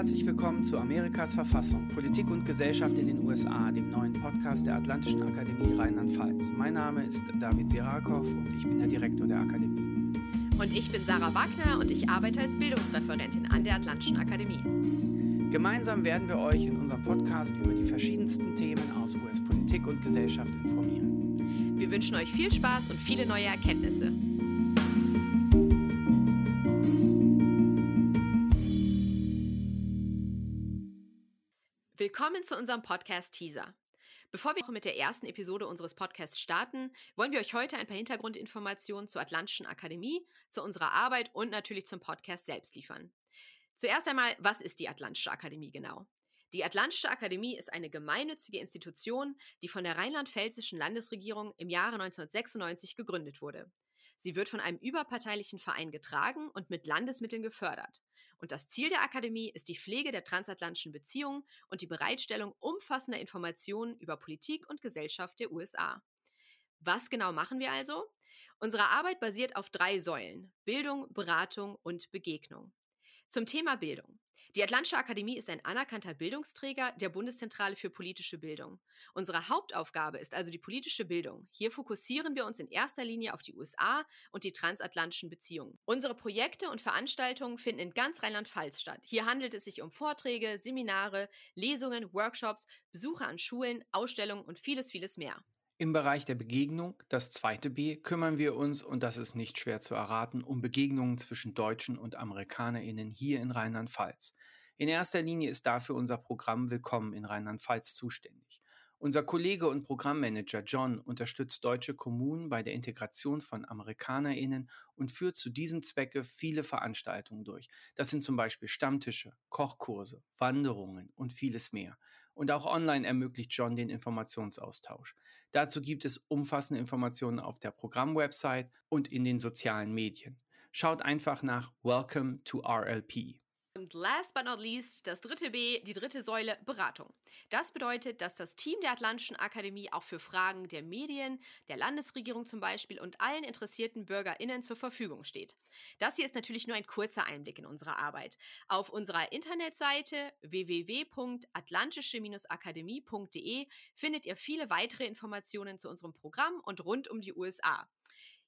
herzlich willkommen zu Amerikas Verfassung, Politik und Gesellschaft in den USA, dem neuen Podcast der Atlantischen Akademie Rheinland-Pfalz. Mein Name ist David Sirakow und ich bin der Direktor der Akademie. Und ich bin Sarah Wagner und ich arbeite als Bildungsreferentin an der Atlantischen Akademie. Gemeinsam werden wir euch in unserem Podcast über die verschiedensten Themen aus US-Politik und Gesellschaft informieren. Wir wünschen euch viel Spaß und viele neue Erkenntnisse. Willkommen zu unserem Podcast Teaser. Bevor wir mit der ersten Episode unseres Podcasts starten, wollen wir euch heute ein paar Hintergrundinformationen zur Atlantischen Akademie, zu unserer Arbeit und natürlich zum Podcast selbst liefern. Zuerst einmal, was ist die Atlantische Akademie genau? Die Atlantische Akademie ist eine gemeinnützige Institution, die von der rheinland-pfälzischen Landesregierung im Jahre 1996 gegründet wurde. Sie wird von einem überparteilichen Verein getragen und mit Landesmitteln gefördert. Und das Ziel der Akademie ist die Pflege der transatlantischen Beziehungen und die Bereitstellung umfassender Informationen über Politik und Gesellschaft der USA. Was genau machen wir also? Unsere Arbeit basiert auf drei Säulen Bildung, Beratung und Begegnung. Zum Thema Bildung. Die Atlantische Akademie ist ein anerkannter Bildungsträger der Bundeszentrale für politische Bildung. Unsere Hauptaufgabe ist also die politische Bildung. Hier fokussieren wir uns in erster Linie auf die USA und die transatlantischen Beziehungen. Unsere Projekte und Veranstaltungen finden in ganz Rheinland-Pfalz statt. Hier handelt es sich um Vorträge, Seminare, Lesungen, Workshops, Besuche an Schulen, Ausstellungen und vieles, vieles mehr. Im Bereich der Begegnung, das zweite B, kümmern wir uns, und das ist nicht schwer zu erraten, um Begegnungen zwischen Deutschen und AmerikanerInnen hier in Rheinland-Pfalz. In erster Linie ist dafür unser Programm Willkommen in Rheinland-Pfalz zuständig. Unser Kollege und Programmmanager John unterstützt deutsche Kommunen bei der Integration von AmerikanerInnen und führt zu diesem Zwecke viele Veranstaltungen durch. Das sind zum Beispiel Stammtische, Kochkurse, Wanderungen und vieles mehr. Und auch online ermöglicht John den Informationsaustausch. Dazu gibt es umfassende Informationen auf der Programmwebsite und in den sozialen Medien. Schaut einfach nach Welcome to RLP. Und last but not least, das dritte B, die dritte Säule, Beratung. Das bedeutet, dass das Team der Atlantischen Akademie auch für Fragen der Medien, der Landesregierung zum Beispiel und allen interessierten BürgerInnen zur Verfügung steht. Das hier ist natürlich nur ein kurzer Einblick in unsere Arbeit. Auf unserer Internetseite www.atlantische-akademie.de findet ihr viele weitere Informationen zu unserem Programm und rund um die USA.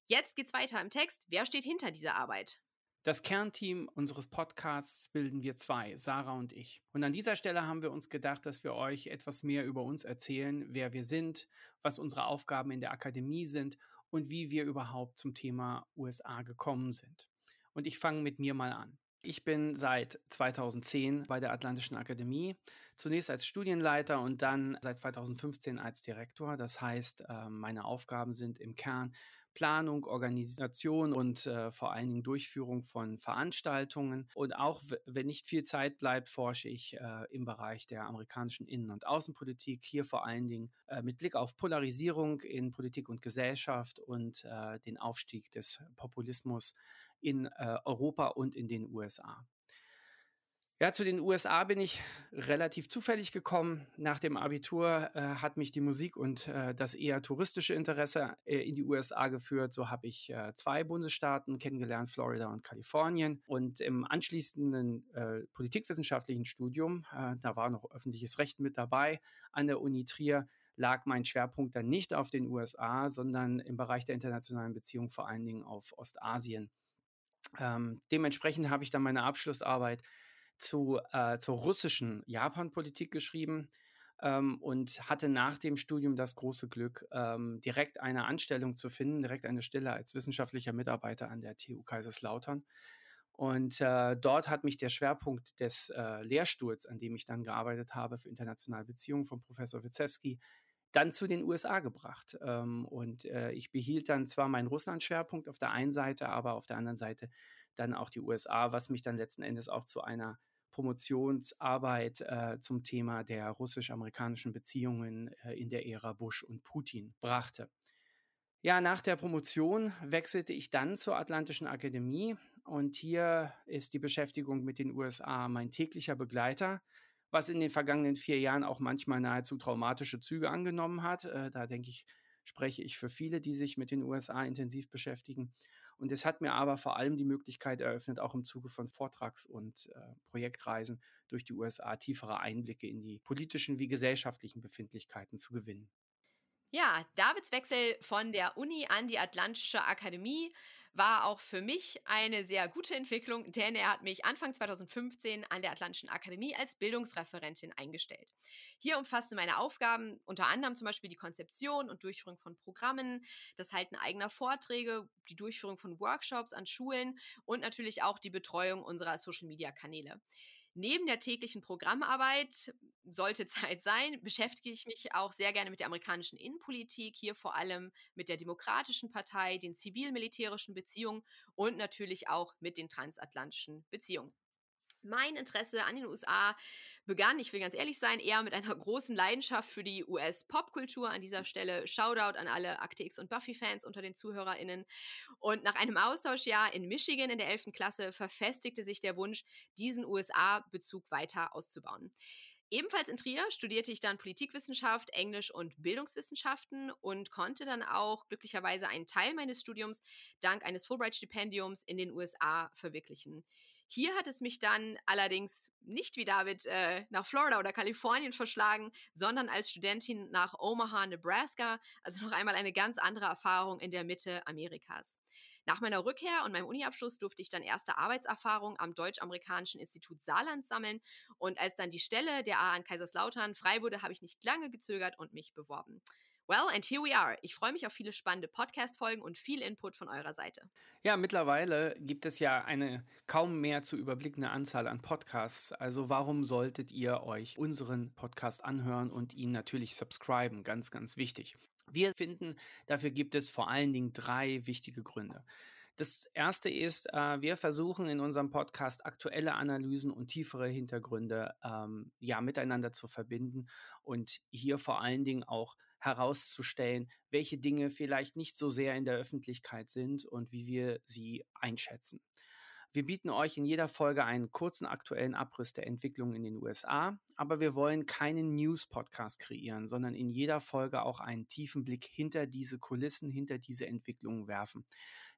Jetzt geht's weiter im Text. Wer steht hinter dieser Arbeit? Das Kernteam unseres Podcasts bilden wir zwei, Sarah und ich. Und an dieser Stelle haben wir uns gedacht, dass wir euch etwas mehr über uns erzählen, wer wir sind, was unsere Aufgaben in der Akademie sind und wie wir überhaupt zum Thema USA gekommen sind. Und ich fange mit mir mal an. Ich bin seit 2010 bei der Atlantischen Akademie, zunächst als Studienleiter und dann seit 2015 als Direktor. Das heißt, äh, meine Aufgaben sind im Kern Planung, Organisation und äh, vor allen Dingen Durchführung von Veranstaltungen. Und auch wenn nicht viel Zeit bleibt, forsche ich äh, im Bereich der amerikanischen Innen- und Außenpolitik. Hier vor allen Dingen äh, mit Blick auf Polarisierung in Politik und Gesellschaft und äh, den Aufstieg des Populismus in äh, Europa und in den USA. Ja, zu den USA bin ich relativ zufällig gekommen. Nach dem Abitur äh, hat mich die Musik und äh, das eher touristische Interesse äh, in die USA geführt. So habe ich äh, zwei Bundesstaaten kennengelernt, Florida und Kalifornien. Und im anschließenden äh, politikwissenschaftlichen Studium, äh, da war noch öffentliches Recht mit dabei, an der Uni Trier lag mein Schwerpunkt dann nicht auf den USA, sondern im Bereich der internationalen Beziehungen vor allen Dingen auf Ostasien. Ähm, dementsprechend habe ich dann meine Abschlussarbeit zu, äh, zur russischen Japan-Politik geschrieben ähm, und hatte nach dem Studium das große Glück, ähm, direkt eine Anstellung zu finden, direkt eine Stelle als wissenschaftlicher Mitarbeiter an der TU Kaiserslautern. Und äh, dort hat mich der Schwerpunkt des äh, Lehrstuhls, an dem ich dann gearbeitet habe für internationale Beziehungen von Professor Witzewski, dann zu den USA gebracht. Ähm, und äh, ich behielt dann zwar meinen Russland-Schwerpunkt auf der einen Seite, aber auf der anderen Seite dann auch die USA, was mich dann letzten Endes auch zu einer Promotionsarbeit äh, zum Thema der russisch-amerikanischen Beziehungen äh, in der Ära Bush und Putin brachte. Ja, nach der Promotion wechselte ich dann zur Atlantischen Akademie und hier ist die Beschäftigung mit den USA mein täglicher Begleiter, was in den vergangenen vier Jahren auch manchmal nahezu traumatische Züge angenommen hat. Äh, da denke ich, spreche ich für viele, die sich mit den USA intensiv beschäftigen. Und es hat mir aber vor allem die Möglichkeit eröffnet, auch im Zuge von Vortrags- und äh, Projektreisen durch die USA tiefere Einblicke in die politischen wie gesellschaftlichen Befindlichkeiten zu gewinnen. Ja, Davids Wechsel von der Uni an die Atlantische Akademie war auch für mich eine sehr gute Entwicklung, denn er hat mich Anfang 2015 an der Atlantischen Akademie als Bildungsreferentin eingestellt. Hier umfassten meine Aufgaben unter anderem zum Beispiel die Konzeption und Durchführung von Programmen, das Halten eigener Vorträge, die Durchführung von Workshops an Schulen und natürlich auch die Betreuung unserer Social-Media-Kanäle. Neben der täglichen Programmarbeit, sollte Zeit sein, beschäftige ich mich auch sehr gerne mit der amerikanischen Innenpolitik, hier vor allem mit der Demokratischen Partei, den zivil-militärischen Beziehungen und natürlich auch mit den transatlantischen Beziehungen. Mein Interesse an den USA begann, ich will ganz ehrlich sein, eher mit einer großen Leidenschaft für die US-Popkultur. An dieser Stelle Shoutout an alle Akte X und Buffy-Fans unter den ZuhörerInnen. Und nach einem Austauschjahr in Michigan in der 11. Klasse verfestigte sich der Wunsch, diesen USA-Bezug weiter auszubauen. Ebenfalls in Trier studierte ich dann Politikwissenschaft, Englisch und Bildungswissenschaften und konnte dann auch glücklicherweise einen Teil meines Studiums dank eines Fulbright-Stipendiums in den USA verwirklichen. Hier hat es mich dann allerdings nicht wie David äh, nach Florida oder Kalifornien verschlagen, sondern als Studentin nach Omaha, Nebraska. Also noch einmal eine ganz andere Erfahrung in der Mitte Amerikas. Nach meiner Rückkehr und meinem Uniabschluss durfte ich dann erste Arbeitserfahrung am Deutsch-Amerikanischen Institut Saarland sammeln. Und als dann die Stelle der A an Kaiserslautern frei wurde, habe ich nicht lange gezögert und mich beworben. Well, and here we are. Ich freue mich auf viele spannende Podcast-Folgen und viel Input von eurer Seite. Ja, mittlerweile gibt es ja eine kaum mehr zu überblickende Anzahl an Podcasts. Also warum solltet ihr euch unseren Podcast anhören und ihn natürlich subscriben? Ganz, ganz wichtig. Wir finden, dafür gibt es vor allen Dingen drei wichtige Gründe. Das erste ist, äh, wir versuchen in unserem Podcast aktuelle Analysen und tiefere Hintergründe ähm, ja miteinander zu verbinden und hier vor allen Dingen auch herauszustellen, welche Dinge vielleicht nicht so sehr in der Öffentlichkeit sind und wie wir sie einschätzen. Wir bieten euch in jeder Folge einen kurzen aktuellen Abriss der Entwicklung in den USA, aber wir wollen keinen News-Podcast kreieren, sondern in jeder Folge auch einen tiefen Blick hinter diese Kulissen, hinter diese Entwicklungen werfen.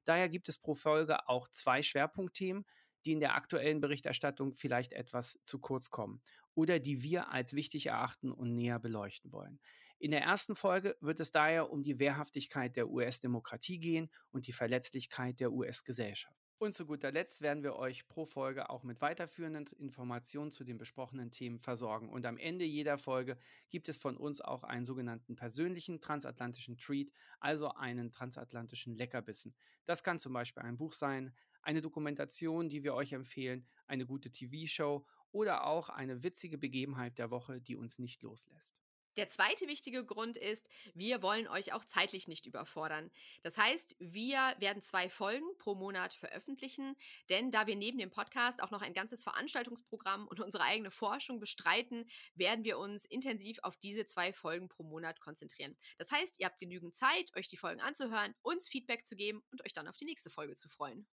Daher gibt es pro Folge auch zwei Schwerpunktthemen, die in der aktuellen Berichterstattung vielleicht etwas zu kurz kommen oder die wir als wichtig erachten und näher beleuchten wollen. In der ersten Folge wird es daher um die Wehrhaftigkeit der US-Demokratie gehen und die Verletzlichkeit der US-Gesellschaft. Und zu guter Letzt werden wir euch pro Folge auch mit weiterführenden Informationen zu den besprochenen Themen versorgen. Und am Ende jeder Folge gibt es von uns auch einen sogenannten persönlichen transatlantischen Treat, also einen transatlantischen Leckerbissen. Das kann zum Beispiel ein Buch sein, eine Dokumentation, die wir euch empfehlen, eine gute TV-Show oder auch eine witzige Begebenheit der Woche, die uns nicht loslässt. Der zweite wichtige Grund ist, wir wollen euch auch zeitlich nicht überfordern. Das heißt, wir werden zwei Folgen pro Monat veröffentlichen, denn da wir neben dem Podcast auch noch ein ganzes Veranstaltungsprogramm und unsere eigene Forschung bestreiten, werden wir uns intensiv auf diese zwei Folgen pro Monat konzentrieren. Das heißt, ihr habt genügend Zeit, euch die Folgen anzuhören, uns Feedback zu geben und euch dann auf die nächste Folge zu freuen.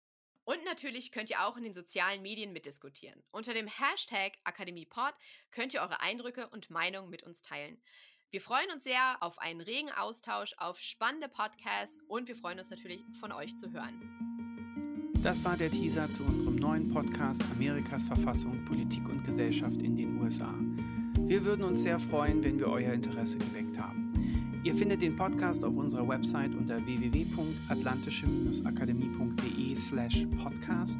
Und natürlich könnt ihr auch in den sozialen Medien mitdiskutieren. Unter dem Hashtag AkademiePod könnt ihr eure Eindrücke und Meinungen mit uns teilen. Wir freuen uns sehr auf einen regen Austausch, auf spannende Podcasts und wir freuen uns natürlich von euch zu hören. Das war der Teaser zu unserem neuen Podcast Amerikas Verfassung, Politik und Gesellschaft in den USA. Wir würden uns sehr freuen, wenn wir euer Interesse geweckt haben. Ihr findet den Podcast auf unserer Website unter www.atlantische-akademie.de slash podcast,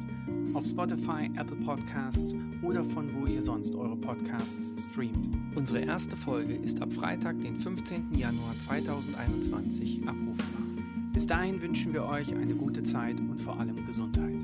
auf Spotify, Apple Podcasts oder von wo ihr sonst eure Podcasts streamt. Unsere erste Folge ist ab Freitag, den 15. Januar 2021 abrufbar. Bis dahin wünschen wir euch eine gute Zeit und vor allem Gesundheit.